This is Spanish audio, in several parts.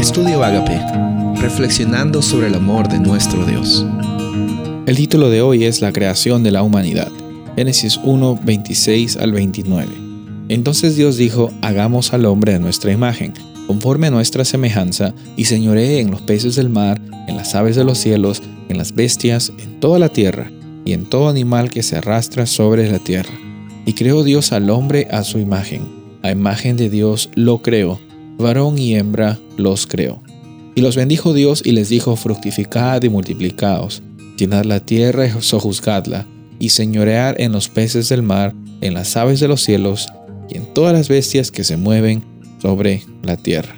Estudio Agape, reflexionando sobre el amor de nuestro Dios. El título de hoy es La creación de la humanidad. Génesis 1, 26 al 29. Entonces Dios dijo, hagamos al hombre a nuestra imagen, conforme a nuestra semejanza, y señoree en los peces del mar, en las aves de los cielos, en las bestias, en toda la tierra, y en todo animal que se arrastra sobre la tierra. Y creó Dios al hombre a su imagen. A imagen de Dios lo creó varón y hembra los creó. Y los bendijo Dios y les dijo, fructificad y multiplicaos, llenad la tierra y sojuzgadla, y señorear en los peces del mar, en las aves de los cielos, y en todas las bestias que se mueven sobre la tierra.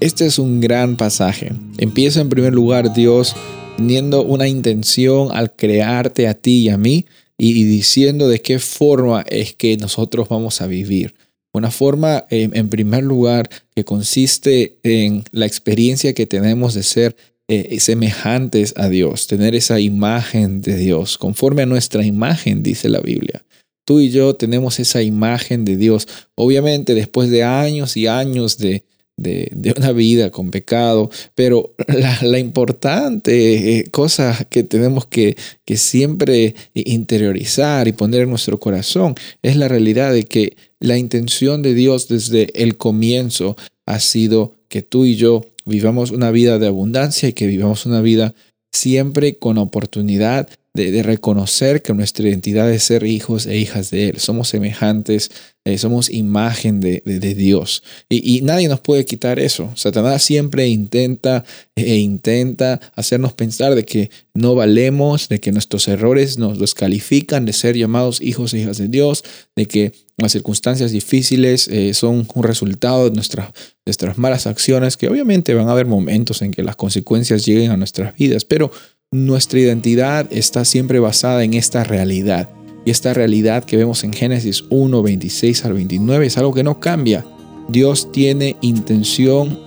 Este es un gran pasaje. Empieza en primer lugar Dios teniendo una intención al crearte a ti y a mí y diciendo de qué forma es que nosotros vamos a vivir. Una forma, en primer lugar, que consiste en la experiencia que tenemos de ser eh, semejantes a Dios, tener esa imagen de Dios, conforme a nuestra imagen, dice la Biblia. Tú y yo tenemos esa imagen de Dios. Obviamente, después de años y años de, de, una vida con pecado, pero la, importante eh, cosa que tenemos que, que siempre interiorizar y poner en nuestro corazón es la realidad de que la intención de Dios desde el comienzo ha sido que tú y yo vivamos una vida de abundancia y que vivamos una vida siempre con oportunidad de, reconocer que nuestra identidad es ser hijos e hijas de Él. Somos semejantes, eh, somos imagen de, Dios. Y, nadie nos puede quitar eso. Satanás siempre intenta e intenta hacernos pensar de que no valemos, de que nuestros errores nos descalifican de ser llamados hijos e hijas de Dios, de que las circunstancias difíciles eh, son un resultado de nuestras, nuestras malas acciones, que obviamente van a haber momentos en que las consecuencias lleguen a nuestras vidas, pero nuestra identidad está siempre basada en esta realidad. Y esta realidad que vemos en Génesis 1, 26 al 29 es algo que no cambia. Dios tiene intención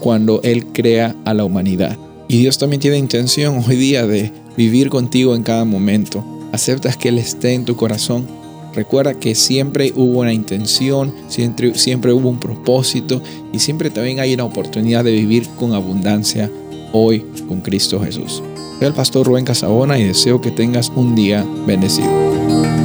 cuando Él crea a la humanidad. Y Dios también tiene intención hoy día de vivir contigo en cada momento. Aceptas que Él esté en tu corazón. Recuerda que siempre hubo una intención, siempre, siempre hubo un propósito y siempre también hay una oportunidad de vivir con abundancia hoy con Cristo Jesús. Soy el pastor Rubén Casabona y deseo que tengas un día bendecido.